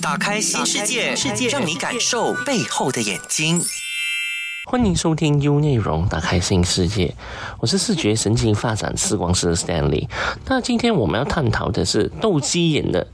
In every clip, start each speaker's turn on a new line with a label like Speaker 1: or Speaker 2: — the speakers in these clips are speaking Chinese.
Speaker 1: 打开新世界，世界让你感受背后的眼睛。
Speaker 2: 欢迎收听 U 内容，打开新世界。我是视觉神经发展视光师 Stanley。那今天我们要探讨的是斗鸡眼的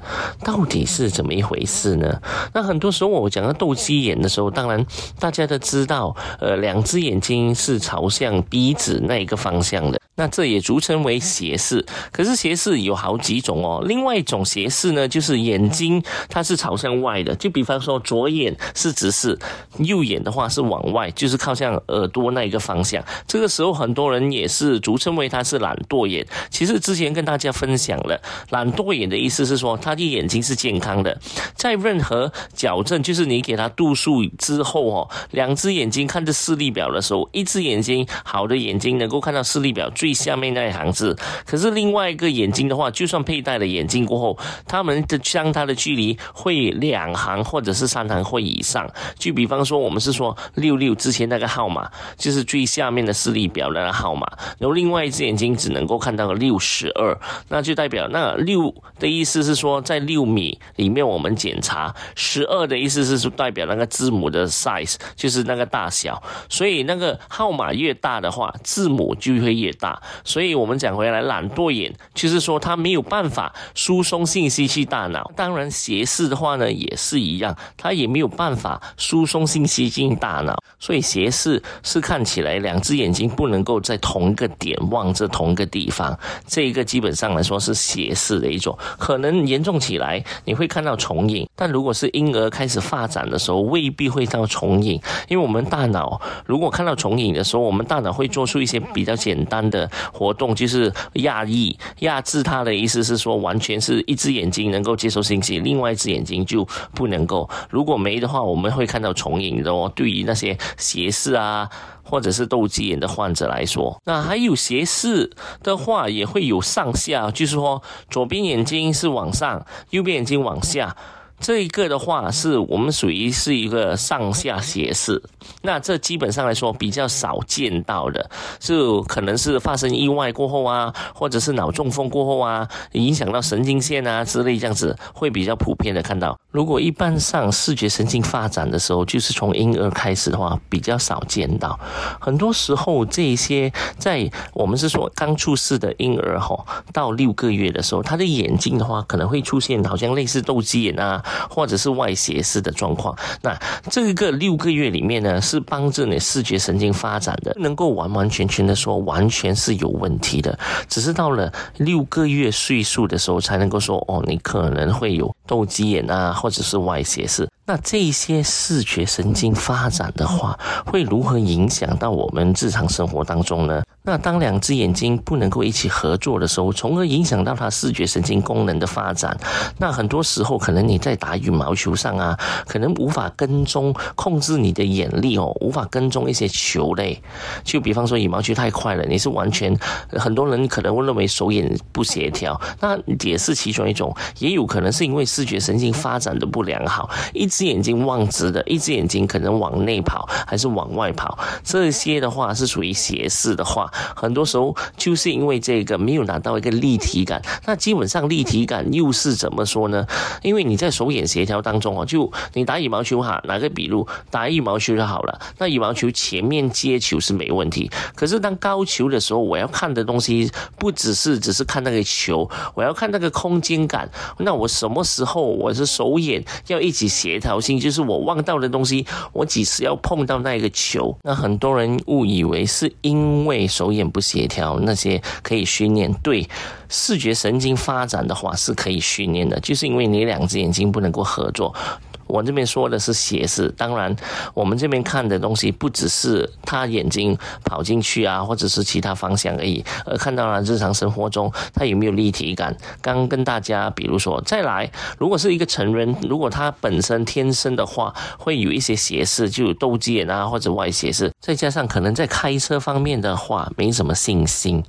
Speaker 2: 到底是怎么一回事呢？那很多时候我讲到斗鸡眼的时候，当然大家都知道，呃，两只眼睛是朝向鼻子那一个方向的。那这也俗称为斜视。可是斜视有好几种哦。另外一种斜视呢，就是眼睛它是朝向外的。就比方说左眼是直视，右眼的话是往外，就是靠向耳朵那一个方向。这个时候很多人也是俗称为它是懒惰眼。其实之前跟大家分享了，懒惰眼的意思是说他的眼睛是健康的，在任何矫正，就是你给他度数之后哦，两只眼睛看着视力表的时候，一只眼睛好的眼睛能够看到视力表。最下面那一行字，可是另外一个眼睛的话，就算佩戴了眼镜过后，他们的相它的距离会两行或者是三行或以上。就比方说，我们是说六六之前那个号码，就是最下面的视力表的号码，然后另外一只眼睛只能够看到六十二，那就代表那六的意思是说在六米里面我们检查，十二的意思是代表那个字母的 size，就是那个大小，所以那个号码越大的话，字母就会越大。所以，我们讲回来，懒惰眼就是说，它没有办法输送信息去大脑。当然，斜视的话呢，也是一样，它也没有办法输送信息进大脑。所以，斜视是看起来两只眼睛不能够在同一个点望着同一个地方。这一个基本上来说是斜视的一种，可能严重起来你会看到重影。但如果是婴儿开始发展的时候，未必会到重影，因为我们大脑如果看到重影的时候，我们大脑会做出一些比较简单的。活动就是压抑、压制它的意思是说，完全是一只眼睛能够接受信息，另外一只眼睛就不能够。如果没的话，我们会看到重影的哦。对于那些斜视啊，或者是斗鸡眼的患者来说，那还有斜视的话，也会有上下，就是说左边眼睛是往上，右边眼睛往下。这一个的话，是我们属于是一个上下斜视，那这基本上来说比较少见到的，就可能是发生意外过后啊，或者是脑中风过后啊，影响到神经线啊之类这样子，会比较普遍的看到。如果一般上视觉神经发展的时候，就是从婴儿开始的话，比较少见到。很多时候，这些在我们是说刚出世的婴儿哈，到六个月的时候，他的眼睛的话，可能会出现好像类似斗鸡眼啊。或者是外斜视的状况，那这个六个月里面呢，是帮助你视觉神经发展的，能够完完全全的说完全是有问题的，只是到了六个月岁数的时候，才能够说哦，你可能会有斗鸡眼啊，或者是外斜视。那这些视觉神经发展的话，会如何影响到我们日常生活当中呢？那当两只眼睛不能够一起合作的时候，从而影响到它视觉神经功能的发展。那很多时候，可能你在打羽毛球上啊，可能无法跟踪控制你的眼力哦，无法跟踪一些球类。就比方说羽毛球太快了，你是完全很多人可能会认为手眼不协调，那也是其中一种。也有可能是因为视觉神经发展的不良好，一只眼睛望直的，一只眼睛可能往内跑还是往外跑，这些的话是属于斜视的话。很多时候就是因为这个没有拿到一个立体感，那基本上立体感又是怎么说呢？因为你在手眼协调当中哦，就你打羽毛球哈，拿个比如打羽毛球就好了。那羽毛球前面接球是没问题，可是当高球的时候，我要看的东西不只是只是看那个球，我要看那个空间感。那我什么时候我是手眼要一起协调性，就是我望到的东西，我几时要碰到那一个球？那很多人误以为是因为。手眼不协调，那些可以训练。对视觉神经发展的话，是可以训练的，就是因为你两只眼睛不能够合作。我这边说的是斜视，当然我们这边看的东西不只是他眼睛跑进去啊，或者是其他方向而已，而看到了日常生活中他有没有立体感。刚跟大家，比如说再来，如果是一个成人，如果他本身天生的话会有一些斜视，就有斗鸡眼啊或者外斜视，再加上可能在开车方面的话没什么信心，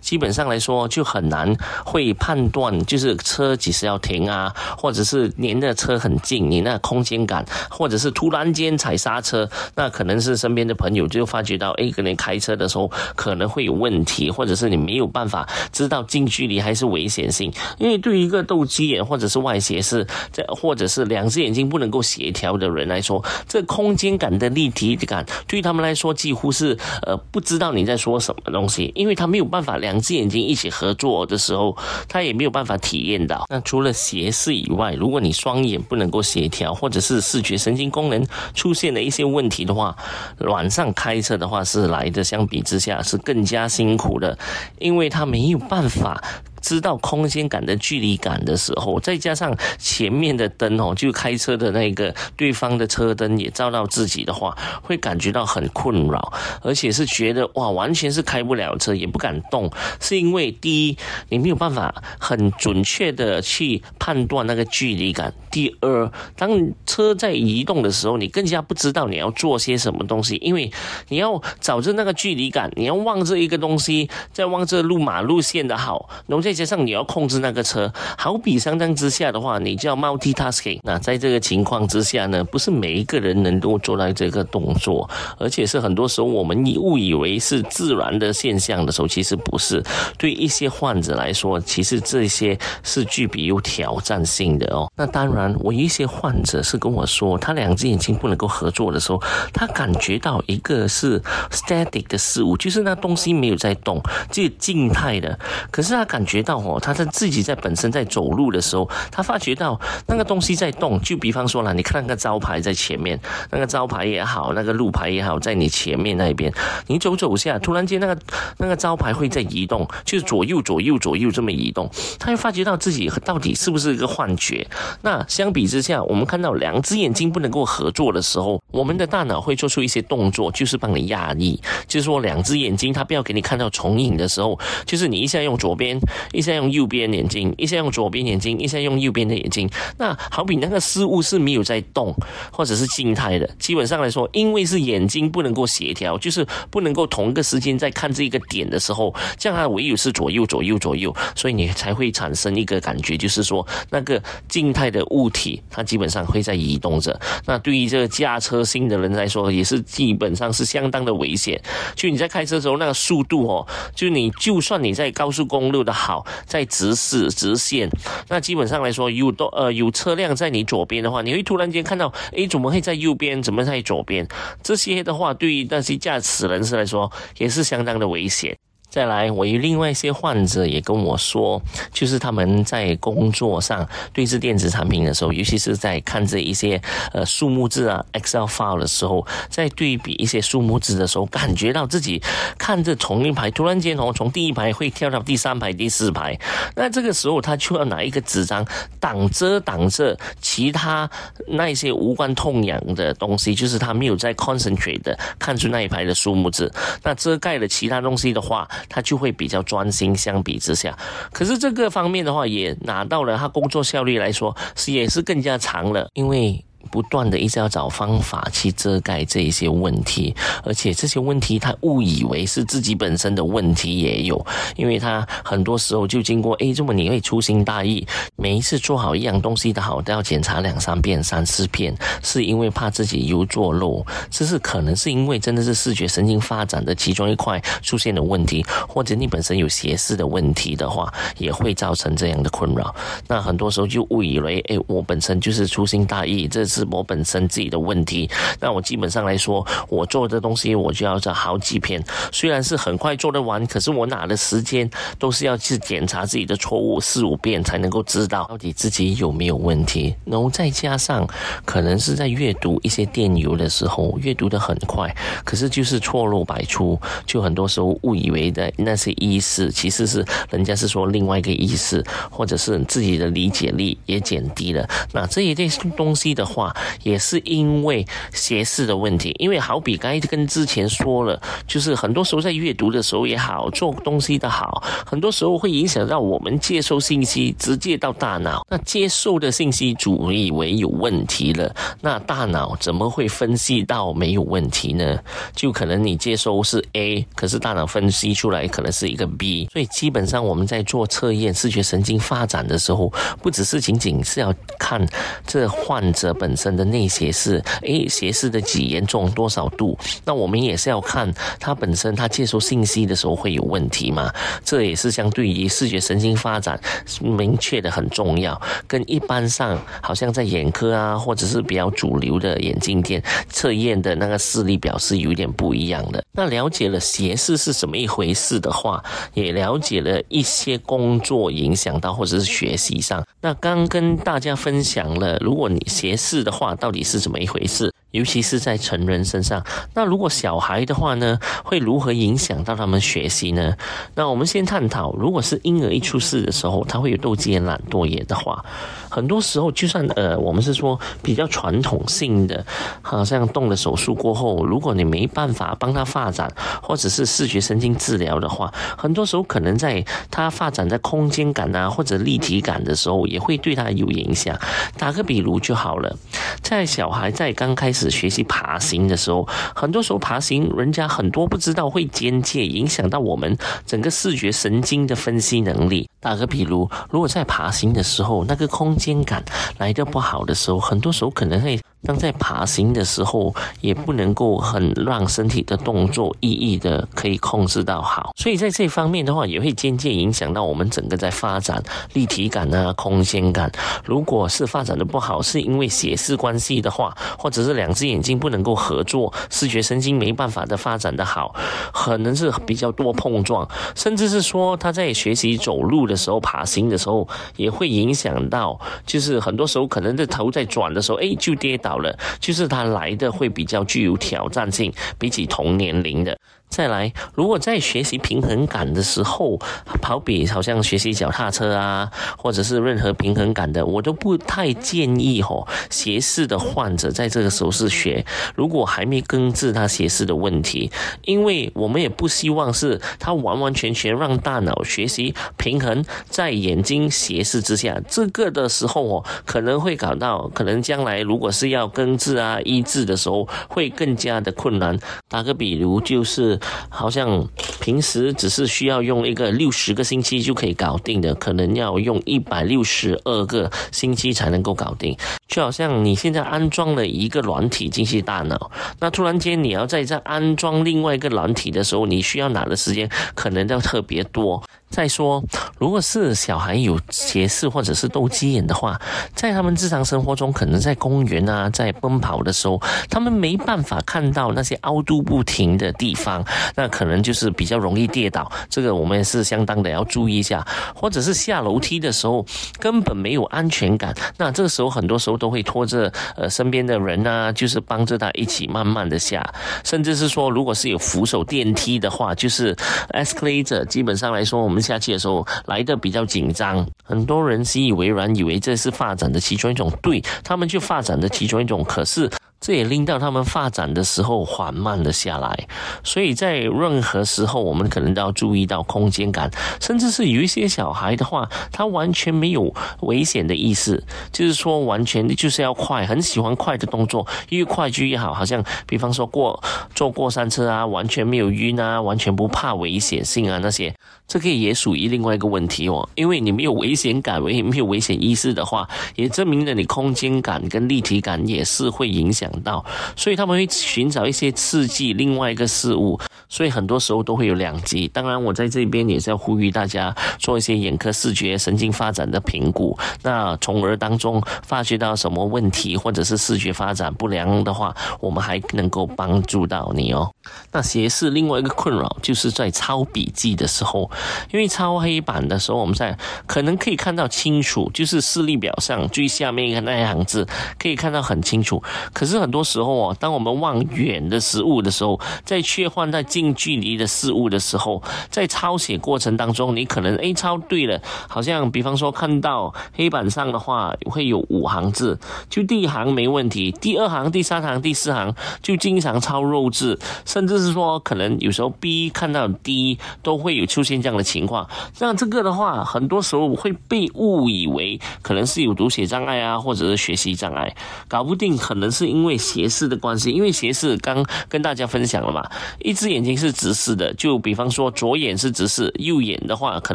Speaker 2: 基本上来说就很难会判断，就是车几时要停啊，或者是连的车很近，你那空间感，或者是突然间踩刹车，那可能是身边的朋友就发觉到，哎，可能开车的时候可能会有问题，或者是你没有办法知道近距离还是危险性，因为对于一个斗鸡眼或者是外斜视，这或者是两只眼睛不能够协调的人来说，这空间感的立体感对他们来。说几乎是呃不知道你在说什么东西，因为他没有办法两只眼睛一起合作的时候，他也没有办法体验到。那除了斜视以外，如果你双眼不能够协调，或者是视觉神经功能出现了一些问题的话，晚上开车的话是来的相比之下是更加辛苦的，因为他没有办法。知道空间感的距离感的时候，再加上前面的灯哦，就开车的那个对方的车灯也照到自己的话，会感觉到很困扰，而且是觉得哇，完全是开不了车，也不敢动，是因为第一，你没有办法很准确的去判断那个距离感；第二，当车在移动的时候，你更加不知道你要做些什么东西，因为你要找着那个距离感，你要望着一个东西，再望着路马路线的好，然后再。再加上你要控制那个车，好比相当之下的话，你就要 multitasking。那在这个情况之下呢，不是每一个人能够做到这个动作，而且是很多时候我们以误以为是自然的现象的时候，其实不是。对一些患者来说，其实这些是具备有挑战性的哦。那当然，我一些患者是跟我说，他两只眼睛不能够合作的时候，他感觉到一个是 static 的事物，就是那东西没有在动，就静态的。可是他感觉。到哦，他在自己在本身在走路的时候，他发觉到那个东西在动。就比方说了，你看那个招牌在前面，那个招牌也好，那个路牌也好，在你前面那边，你走走下，突然间那个那个招牌会在移动，就是左右左右左右这么移动。他就发觉到自己到底是不是一个幻觉？那相比之下，我们看到两只眼睛不能够合作的时候，我们的大脑会做出一些动作，就是帮你压抑，就是说两只眼睛它不要给你看到重影的时候，就是你一下用左边。一下用右边眼睛，一下用左边眼睛，一下用右边的眼睛。那好比那个事物是没有在动，或者是静态的。基本上来说，因为是眼睛不能够协调，就是不能够同一个时间在看这一个点的时候，这样它唯有是左右左右左右，所以你才会产生一个感觉，就是说那个静态的物体它基本上会在移动着。那对于这个驾车新的人来说，也是基本上是相当的危险。就你在开车的时候，那个速度哦，就你就算你在高速公路的好。在直视直线，那基本上来说，有都呃有车辆在你左边的话，你会突然间看到，诶，怎么会在右边？怎么在左边？这些的话，对于那些驾驶人士来说，也是相当的危险。再来，我有另外一些患者也跟我说，就是他们在工作上对这电子产品的时候，尤其是在看这一些呃数目字啊 Excel file 的时候，在对比一些数目字的时候，感觉到自己看着同一排，突然间哦，从第一排会跳到第三排、第四排，那这个时候他就要拿一个纸张挡遮挡着其他那一些无关痛痒的东西，就是他没有在 concentrate 的看出那一排的数目字，那遮盖了其他东西的话。他就会比较专心，相比之下，可是这个方面的话，也拿到了他工作效率来说是也是更加长了，因为。不断的一直要找方法去遮盖这一些问题，而且这些问题他误以为是自己本身的问题也有，因为他很多时候就经过哎，这么你会粗心大意，每一次做好一样东西的好都要检查两三遍、三四遍，是因为怕自己有做漏，这是可能是因为真的是视觉神经发展的其中一块出现了问题，或者你本身有斜视的问题的话，也会造成这样的困扰。那很多时候就误以为哎，我本身就是粗心大意，这。是我本身自己的问题，那我基本上来说，我做的东西我就要做好几篇，虽然是很快做得完，可是我拿的时间都是要去检查自己的错误四五遍才能够知道到底自己有没有问题。然后再加上可能是在阅读一些电邮的时候，阅读的很快，可是就是错漏百出，就很多时候误以为的那些意思，其实是人家是说另外一个意思，或者是自己的理解力也减低了。那这一类东西的话。也是因为斜视的问题。因为好比刚跟之前说了，就是很多时候在阅读的时候也好，做东西的好，很多时候会影响到我们接收信息，直接到大脑。那接受的信息主以为有问题了，那大脑怎么会分析到没有问题呢？就可能你接收是 A，可是大脑分析出来可能是一个 B。所以基本上我们在做测验视觉神经发展的时候，不只是仅仅是要看这患者本身的内斜视，诶，斜视的几严重多少度，那我们也是要看他本身他接收信息的时候会有问题吗？这也是相对于视觉神经发展明确的很重要，跟一般上好像在眼科啊，或者是比较主流的眼镜店测验的那个视力表是有点不一样的。那了解了斜视是什么一回事的话，也了解了一些工作影响到或者是学习上。那刚跟大家分享了，如果你斜视的话，到底是怎么一回事？尤其是在成人身上，那如果小孩的话呢，会如何影响到他们学习呢？那我们先探讨，如果是婴儿一出世的时候，他会有斗鸡眼、懒惰眼的话，很多时候就算呃，我们是说比较传统性的，好像动了手术过后，如果你没办法帮他发展，或者是视觉神经治疗的话，很多时候可能在他发展在空间感啊或者立体感的时候，也会对他有影响。打个比如就好了，在小孩在刚开始。学习爬行的时候，很多时候爬行，人家很多不知道会间接影响到我们整个视觉神经的分析能力。打个比如，如果在爬行的时候，那个空间感来的不好的时候，很多时候可能会。当在爬行的时候，也不能够很让身体的动作意义的可以控制到好，所以在这方面的话，也会间接影响到我们整个在发展立体感啊、空间感。如果是发展的不好，是因为斜视关系的话，或者是两只眼睛不能够合作，视觉神经没办法的发展的好，可能是比较多碰撞，甚至是说他在学习走路的时候、爬行的时候，也会影响到，就是很多时候可能这头在转的时候，哎，就跌倒。好了，就是他来的会比较具有挑战性，比起同年龄的。再来，如果在学习平衡感的时候，跑比好像学习脚踏车啊，或者是任何平衡感的，我都不太建议吼斜视的患者在这个时候是学。如果还没根治他斜视的问题，因为我们也不希望是他完完全全让大脑学习平衡在眼睛斜视之下，这个的时候哦，可能会搞到可能将来如果是要根治啊医治的时候，会更加的困难。打个比如就是。好像平时只是需要用一个六十个星期就可以搞定的，可能要用一百六十二个星期才能够搞定。就好像你现在安装了一个软体进去大脑，那突然间你要再再安装另外一个软体的时候，你需要拿的时间可能要特别多。再说，如果是小孩有斜视或者是斗鸡眼的话，在他们日常生活中，可能在公园啊，在奔跑的时候，他们没办法看到那些凹凸不停的地方，那可能就是比较容易跌倒。这个我们是相当的要注意一下。或者是下楼梯的时候，根本没有安全感，那这个时候很多时候都会拖着呃身边的人啊，就是帮着他一起慢慢的下，甚至是说，如果是有扶手电梯的话，就是 escalator，基本上来说我们。下去的时候来的比较紧张，很多人习以为然，以为这是发展的其中一种，对他们就发展的其中一种，可是。这也令到他们发展的时候缓慢了下来，所以在任何时候，我们可能都要注意到空间感，甚至是有一些小孩的话，他完全没有危险的意识，就是说完全就是要快，很喜欢快的动作，越快就越好。好像比方说过坐过山车啊，完全没有晕啊，完全不怕危险性啊那些，这个也属于另外一个问题哦，因为你没有危险感，没有危险意识的话，也证明了你空间感跟立体感也是会影响。到，所以他们会寻找一些刺激，另外一个事物，所以很多时候都会有两极。当然，我在这边也是要呼吁大家做一些眼科视觉神经发展的评估，那从而当中发觉到什么问题，或者是视觉发展不良的话，我们还能够帮助到你哦。那斜视另外一个困扰就是在抄笔记的时候，因为抄黑板的时候，我们在可能可以看到清楚，就是视力表上最下面一个那一行字可以看到很清楚，可是。很多时候哦，当我们望远的食物的时候，在切换在近近距离的事物的时候，在抄写过程当中，你可能诶抄对了，好像比方说看到黑板上的话会有五行字，就第一行没问题，第二行、第三行、第四行就经常抄肉字，甚至是说可能有时候 B 看到 D 都会有出现这样的情况。那这个的话，很多时候会被误以为可能是有读写障碍啊，或者是学习障碍，搞不定可能是因为斜视的关系，因为斜视刚跟大家分享了嘛。一只眼睛是直视的，就比方说左眼是直视，右眼的话可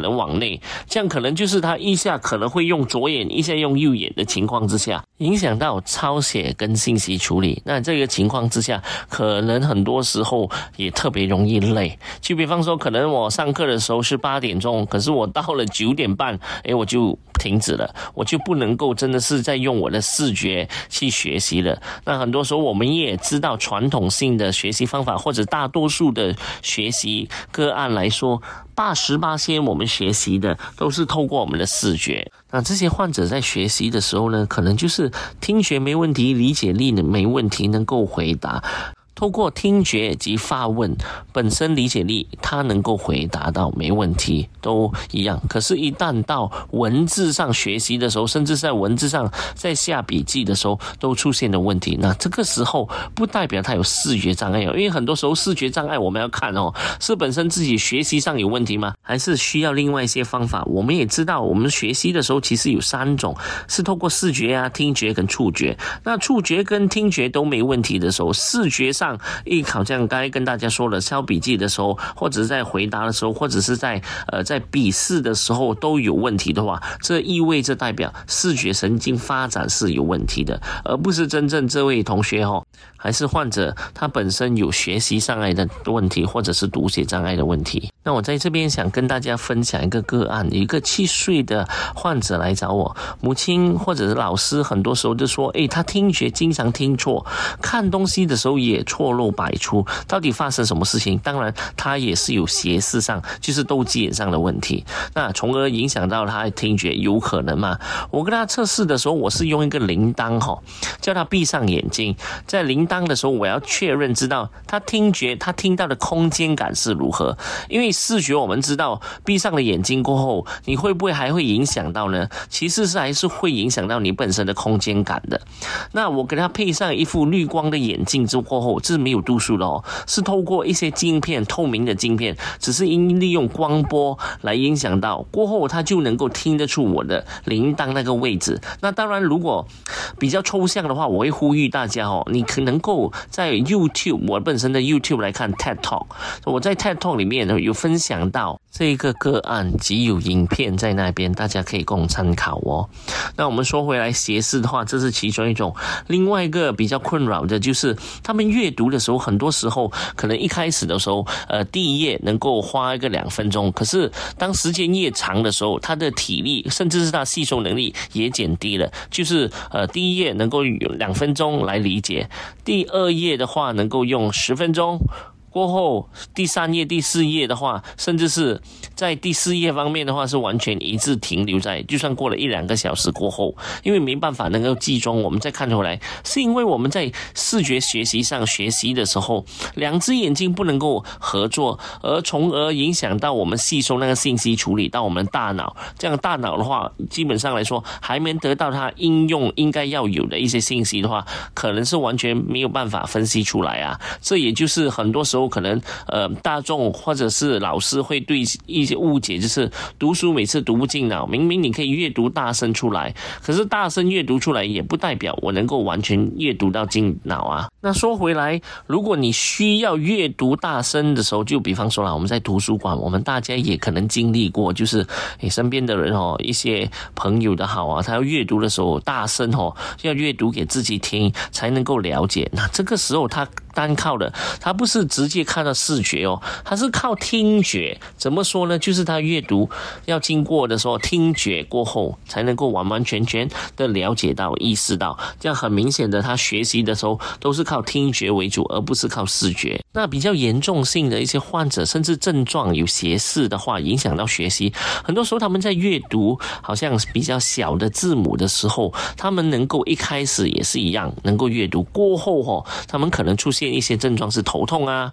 Speaker 2: 能往内，这样可能就是他一下可能会用左眼，一下用右眼的情况之下，影响到抄写跟信息处理。那这个情况之下，可能很多时候也特别容易累。就比方说，可能我上课的时候是八点钟，可是我到了九点半，诶，我就停止了，我就不能够真的是在用我的视觉去学习了。那很多时候我们也知道传统性的学习方法或者大。多数的学习个案来说，八十八先我们学习的都是透过我们的视觉。那这些患者在学习的时候呢，可能就是听觉没问题，理解力呢没问题，能够回答。透过听觉及发问，本身理解力他能够回答到没问题，都一样。可是，一旦到文字上学习的时候，甚至在文字上在下笔记的时候，都出现了问题。那这个时候不代表他有视觉障碍哦，因为很多时候视觉障碍我们要看哦，是本身自己学习上有问题吗？还是需要另外一些方法？我们也知道，我们学习的时候其实有三种，是透过视觉啊、听觉跟触觉。那触觉跟听觉都没问题的时候，视觉上。一考像，刚才跟大家说了，抄笔记的时候，或者在回答的时候，或者是在呃在笔试的时候都有问题的话，这意味着代表视觉神经发展是有问题的，而不是真正这位同学哦，还是患者他本身有学习障碍的问题，或者是读写障碍的问题。那我在这边想跟大家分享一个个案，一个七岁的患者来找我，母亲或者是老师，很多时候就说，诶，他听觉经常听错，看东西的时候也错错漏百出，到底发生什么事情？当然，他也是有斜视上，就是斗鸡眼上的问题，那从而影响到他听觉，有可能吗？我跟他测试的时候，我是用一个铃铛哈，叫他闭上眼睛，在铃铛的时候，我要确认知道他听觉，他听到的空间感是如何，因为。视觉我们知道，闭上了眼睛过后，你会不会还会影响到呢？其实是还是会影响到你本身的空间感的。那我给他配上一副绿光的眼镜之过后，这是没有度数的哦，是透过一些镜片，透明的镜片，只是因利用光波来影响到过后，他就能够听得出我的铃铛那个位置。那当然，如果比较抽象的话，我会呼吁大家哦，你可能够在 YouTube，我本身的 YouTube 来看 TED Talk，我在 TED Talk 里面有分。享到这个个案，即有影片在那边，大家可以供参考哦。那我们说回来，斜视的话，这是其中一种。另外一个比较困扰的就是，他们越读的时候，很多时候可能一开始的时候，呃，第一页能够花一个两分钟，可是当时间越长的时候，他的体力甚至是他吸收能力也减低了。就是呃，第一页能够有两分钟来理解，第二页的话能够用十分钟。过后，第三页、第四页的话，甚至是在第四页方面的话，是完全一致停留在，就算过了一两个小时过后，因为没办法能够集中，我们再看出来，是因为我们在视觉学习上学习的时候，两只眼睛不能够合作，而从而影响到我们吸收那个信息处理到我们大脑，这样大脑的话，基本上来说还没得到它应用应该要有的一些信息的话，可能是完全没有办法分析出来啊。这也就是很多时候。都可能，呃，大众或者是老师会对一些误解，就是读书每次读不进脑。明明你可以阅读大声出来，可是大声阅读出来也不代表我能够完全阅读到进脑啊。那说回来，如果你需要阅读大声的时候，就比方说了，我们在图书馆，我们大家也可能经历过，就是你身边的人哦，一些朋友的好啊，他要阅读的时候大声哦，要阅读给自己听才能够了解。那这个时候他。单靠的，他不是只直接看到视觉哦，他是靠听觉。怎么说呢？就是他阅读要经过的时候，听觉过后才能够完完全全的了解到、意识到。这样很明显的，他学习的时候都是靠靠听觉为主，而不是靠视觉。那比较严重性的一些患者，甚至症状有斜视的话，影响到学习，很多时候他们在阅读好像比较小的字母的时候，他们能够一开始也是一样能够阅读，过后哦，他们可能出现一些症状是头痛啊。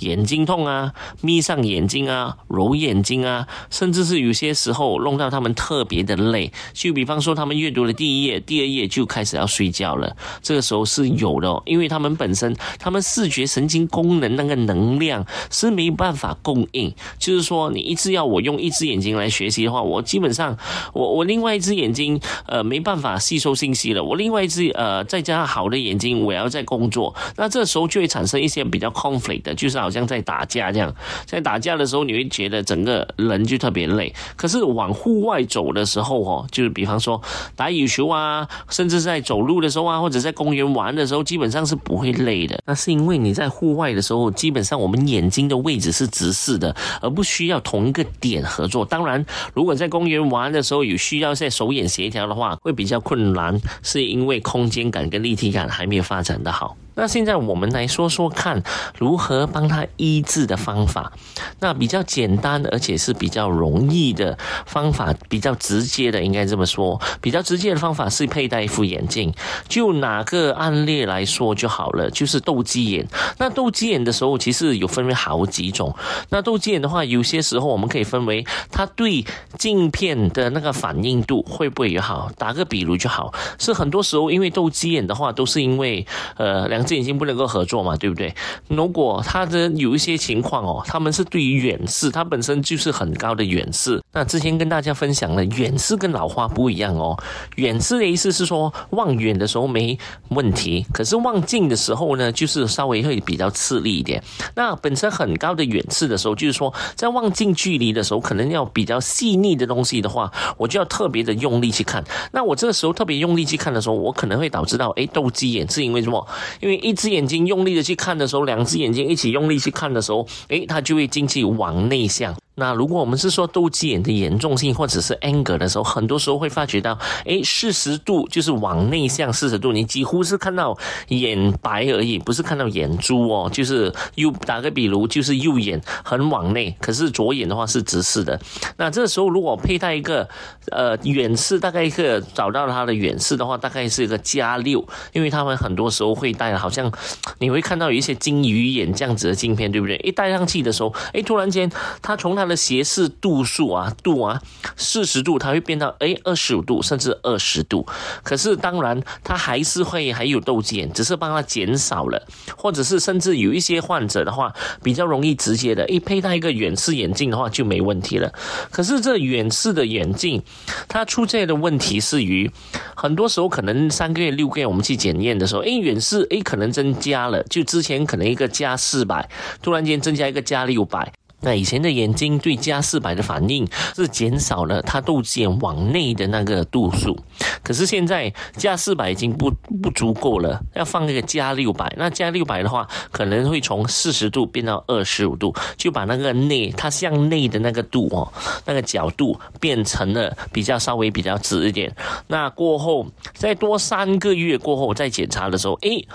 Speaker 2: 眼睛痛啊，眯上眼睛啊，揉眼睛啊，甚至是有些时候弄到他们特别的累。就比方说，他们阅读了第一页、第二页就开始要睡觉了，这个时候是有的，因为他们本身他们视觉神经功能那个能量是没办法供应。就是说，你一直要我用一只眼睛来学习的话，我基本上我我另外一只眼睛呃没办法吸收信息了，我另外一只呃再加上好的眼睛，我要在工作，那这时候就会产生一些比较 conflict 的，就是。好像在打架这样，在打架的时候，你会觉得整个人就特别累。可是往户外走的时候哦，就是比方说打羽球啊，甚至在走路的时候啊，或者在公园玩的时候，基本上是不会累的。那是因为你在户外的时候，基本上我们眼睛的位置是直视的，而不需要同一个点合作。当然，如果在公园玩的时候有需要在手眼协调的话，会比较困难，是因为空间感跟立体感还没有发展的好。那现在我们来说说看，如何帮他医治的方法。那比较简单，而且是比较容易的方法，比较直接的，应该这么说。比较直接的方法是佩戴一副眼镜。就哪个案例来说就好了，就是斗鸡眼。那斗鸡眼的时候，其实有分为好几种。那斗鸡眼的话，有些时候我们可以分为它对镜片的那个反应度会不会也好。打个比如就好，是很多时候因为斗鸡眼的话，都是因为呃两。这已经不能够合作嘛，对不对？如果他的有一些情况哦，他们是对于远视，它本身就是很高的远视。那之前跟大家分享了，远视跟老花不一样哦。远视的意思是说望远的时候没问题，可是望近的时候呢，就是稍微会比较吃力一点。那本身很高的远视的时候，就是说在望近距离的时候，可能要比较细腻的东西的话，我就要特别的用力去看。那我这个时候特别用力去看的时候，我可能会导致到哎斗鸡眼，是因为什么？因为一只眼睛用力的去看的时候，两只眼睛一起用力去看的时候，诶，它就会进去往内向。那如果我们是说斗鸡眼的严重性或者是 anger 的时候，很多时候会发觉到，哎，四十度就是往内向四十度，你几乎是看到眼白而已，不是看到眼珠哦，就是右打个比如，就是右眼很往内，可是左眼的话是直视的。那这时候如果佩戴一个呃远视，大概一个找到它的远视的话，大概是一个加六，因为他们很多时候会戴，好像你会看到有一些金鱼眼这样子的镜片，对不对？一戴上去的时候，哎，突然间它从它它的斜视度数啊，度啊，四十度，它会变到哎二十五度，甚至二十度。可是当然，它还是会还有窦减，只是帮它减少了，或者是甚至有一些患者的话，比较容易直接的，一佩戴一个远视眼镜的话就没问题了。可是这远视的眼镜，它出现的问题是于，很多时候可能三个月、六个月我们去检验的时候，哎远视哎可能增加了，就之前可能一个加四百，突然间增加一个加六百。那以前的眼睛对加四百的反应是减少了它度眼往内的那个度数，可是现在加四百已经不不足够了，要放一个加六百。那加六百的话，可能会从四十度变到二十五度，就把那个内它向内的那个度哦，那个角度变成了比较稍微比较直一点。那过后再多三个月过后再检查的时候，诶，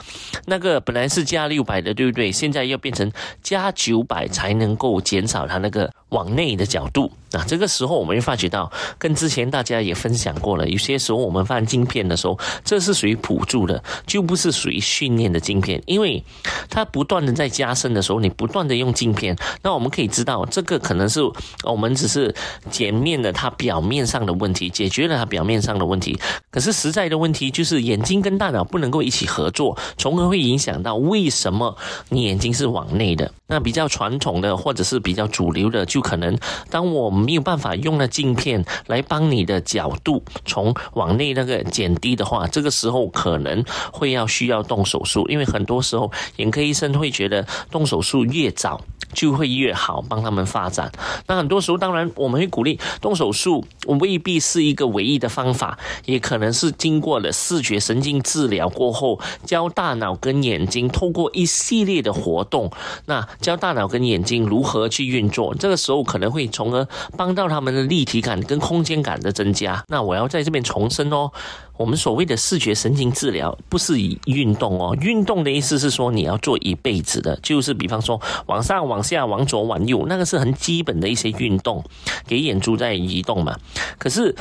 Speaker 2: 那个本来是加六百的，对不对？现在要变成加九百才能够减。少它那个往内的角度，那这个时候我们会发觉到，跟之前大家也分享过了，有些时候我们放镜片的时候，这是属于辅助的，就不是属于训练的镜片，因为它不断的在加深的时候，你不断的用镜片，那我们可以知道，这个可能是我们只是减面了它表面上的问题，解决了它表面上的问题，可是实在的问题就是眼睛跟大脑不能够一起合作，从而会影响到为什么你眼睛是往内的。那比较传统的或者是比较主流的，就可能当我没有办法用那镜片来帮你的角度从往内那个减低的话，这个时候可能会要需要动手术，因为很多时候眼科医生会觉得动手术越早。就会越好，帮他们发展。那很多时候，当然我们会鼓励动手术，未必是一个唯一的方法，也可能是经过了视觉神经治疗过后，教大脑跟眼睛透过一系列的活动，那教大脑跟眼睛如何去运作。这个时候可能会从而帮到他们的立体感跟空间感的增加。那我要在这边重申哦，我们所谓的视觉神经治疗不是以运动哦，运动的意思是说你要做一辈子的，就是比方说往上、往下、往左、往右，那个是很基本的一些运动，给眼珠在移动嘛。可是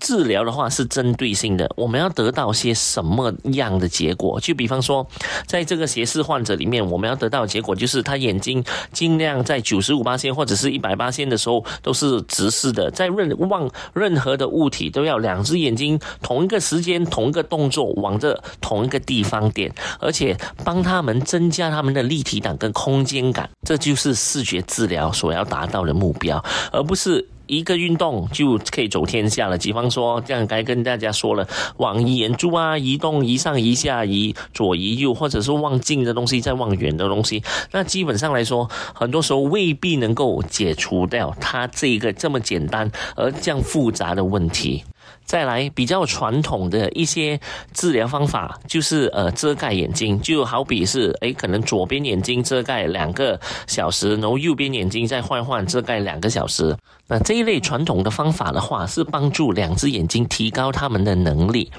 Speaker 2: 治疗的话是针对性的，我们要得到些什么样的结果？就比方说，在这个斜视患者里面，我们要得到结果就是他眼睛尽量在九十五八线或者是一百八线的时候都是直视的，在任望任何的物体都要两只眼睛同一个时。间同一个动作往着同一个地方点，而且帮他们增加他们的立体感跟空间感，这就是视觉治疗所要达到的目标，而不是一个运动就可以走天下了。比方说，这样该跟大家说了，往眼珠啊移动，移上移下，移左移右，或者是望近的东西再望远的东西，那基本上来说，很多时候未必能够解除掉它这一个这么简单而这样复杂的问题。再来比较传统的一些治疗方法，就是呃遮盖眼睛，就好比是诶可能左边眼睛遮盖两个小时，然后右边眼睛再换换遮盖两个小时。那这一类传统的方法的话，是帮助两只眼睛提高他们的能力。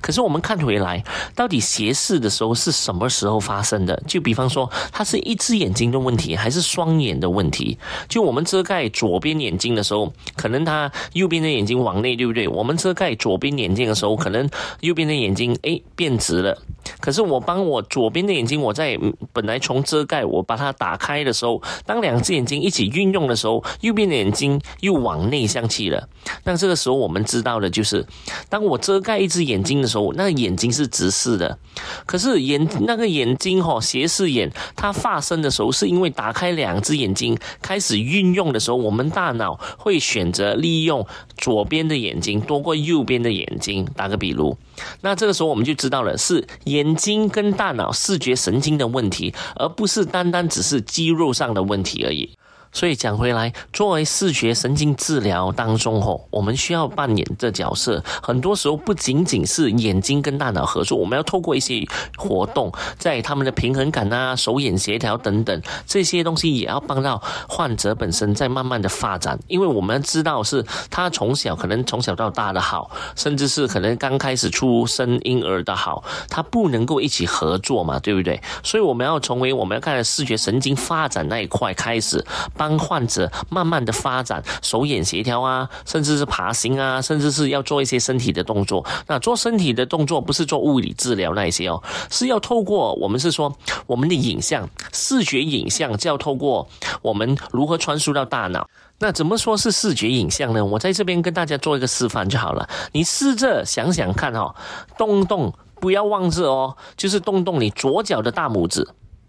Speaker 2: 可是我们看回来，到底斜视的时候是什么时候发生的？就比方说，它是一只眼睛的问题，还是双眼的问题？就我们遮盖左边眼睛的时候，可能他右边的眼睛往内，对不对？我们遮盖左边眼睛的时候，可能右边的眼睛诶变直了。可是我帮我左边的眼睛，我在本来从遮盖我把它打开的时候，当两只眼睛一起运用的时候，右边的眼睛又往内向去了。那这个时候我们知道的就是，当我遮盖一只眼睛的时候，那个眼睛是直视的。可是眼那个眼睛哈斜视眼，它发生的时候是因为打开两只眼睛开始运用的时候，我们大脑会选择利用左边的眼睛多过右边的眼睛。打个比如，那这个时候我们就知道了是眼睛跟大脑视觉神经的问题，而不是单单只是肌肉上的问题而已。所以讲回来，作为视觉神经治疗当中吼，我们需要扮演的角色，很多时候不仅仅是眼睛跟大脑合作，我们要透过一些活动，在他们的平衡感啊、手眼协调等等这些东西，也要帮到患者本身在慢慢的发展。因为我们知道是他从小可能从小到大的好，甚至是可能刚开始出生婴儿的好，他不能够一起合作嘛，对不对？所以我们要成为我们要看视觉神经发展那一块开始。帮患者慢慢的发展手眼协调啊，甚至是爬行啊，甚至是要做一些身体的动作。那做身体的动作不是做物理治疗那一些哦，是要透过我们是说我们的影像视觉影像，就要透过我们如何传输到大脑。那怎么说是视觉影像呢？我在这边跟大家做一个示范就好了。你试着想想看哦，动动，不要忘记哦，就是动动你左脚的大拇指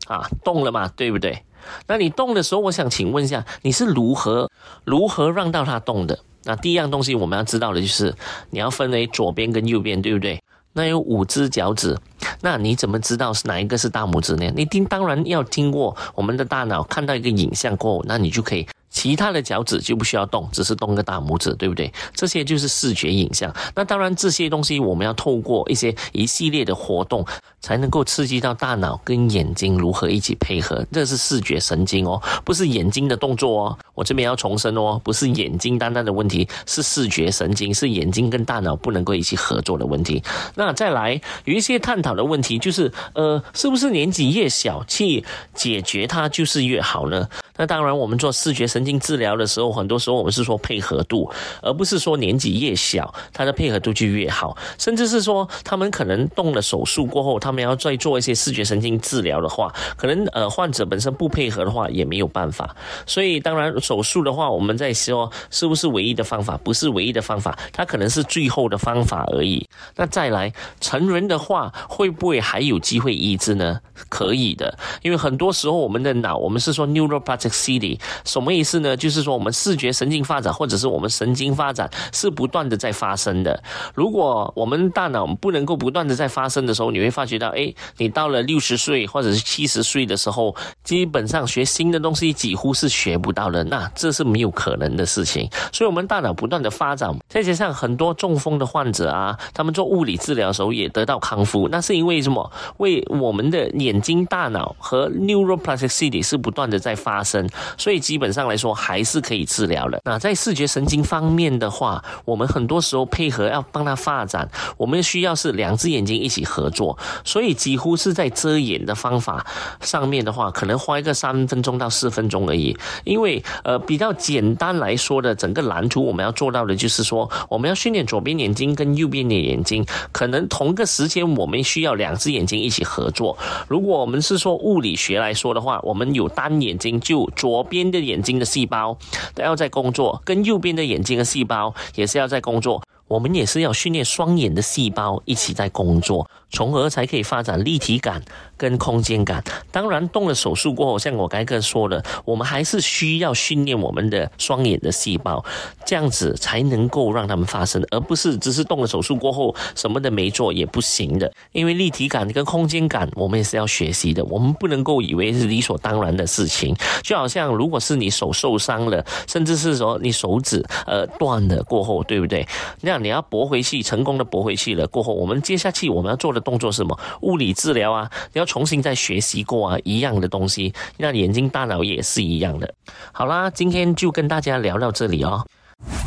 Speaker 2: 啊，动了嘛，对不对？那你动的时候，我想请问一下，你是如何如何让到它动的？那第一样东西我们要知道的就是，你要分为左边跟右边，对不对？那有五只脚趾，那你怎么知道是哪一个是大拇指呢？你听，当然要经过我们的大脑看到一个影像过后，那你就可以。其他的脚趾就不需要动，只是动个大拇指，对不对？这些就是视觉影像。那当然，这些东西我们要透过一些一系列的活动，才能够刺激到大脑跟眼睛如何一起配合。这是视觉神经哦，不是眼睛的动作哦。我这边要重申哦，不是眼睛单单的问题，是视觉神经，是眼睛跟大脑不能够一起合作的问题。那再来有一些探讨的问题，就是呃，是不是年纪越小去解决它就是越好呢？那当然，我们做视觉神经经治疗的时候，很多时候我们是说配合度，而不是说年纪越小，他的配合度就越好。甚至是说，他们可能动了手术过后，他们要再做一些视觉神经治疗的话，可能呃患者本身不配合的话，也没有办法。所以，当然手术的话，我们在说是不是唯一的方法？不是唯一的方法，它可能是最后的方法而已。那再来成人的话，会不会还有机会医治呢？可以的，因为很多时候我们的脑，我们是说 neuroplasticity。CD 什么意思呢？就是说我们视觉神经发展，或者是我们神经发展是不断的在发生的。如果我们大脑不能够不断的在发生的时候，你会发觉到，哎，你到了六十岁或者是七十岁的时候，基本上学新的东西几乎是学不到的。那这是没有可能的事情。所以，我们大脑不断的发展，再加上很多中风的患者啊，他们做物理治疗的时候也得到康复。那是因为什么？为我们的眼睛、大脑和 neuroplasticity 是不断的在发生。所以基本上来说。还是可以治疗的。那在视觉神经方面的话，我们很多时候配合要帮他发展，我们需要是两只眼睛一起合作，所以几乎是在遮眼的方法上面的话，可能花一个三分钟到四分钟而已。因为呃比较简单来说的整个蓝图，我们要做到的就是说，我们要训练左边眼睛跟右边的眼睛，可能同个时间我们需要两只眼睛一起合作。如果我们是说物理学来说的话，我们有单眼睛，就左边的眼睛的细胞都要在工作，跟右边的眼睛的细胞也是要在工作。我们也是要训练双眼的细胞一起在工作，从而才可以发展立体感跟空间感。当然，动了手术过后，像我刚刚说的，我们还是需要训练我们的双眼的细胞，这样子才能够让他们发生，而不是只是动了手术过后什么都没做也不行的。因为立体感跟空间感，我们也是要学习的，我们不能够以为是理所当然的事情。就好像如果是你手受伤了，甚至是说你手指呃断了过后，对不对？那。你要驳回去，成功的驳回去了过后，我们接下去我们要做的动作是什么？物理治疗啊，你要重新再学习过啊，一样的东西。那眼睛、大脑也是一样的。好啦，今天就跟大家聊到这里哦。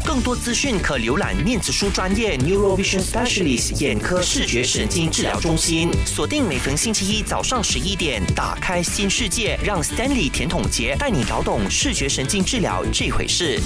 Speaker 1: 更多资讯可浏览面子书专业 Neurovision Specialist 眼科视觉神经治疗中心。锁定每逢星期一早上十一点，打开新世界，让 Stanley 甜筒杰带你搞懂视觉神经治疗这回事。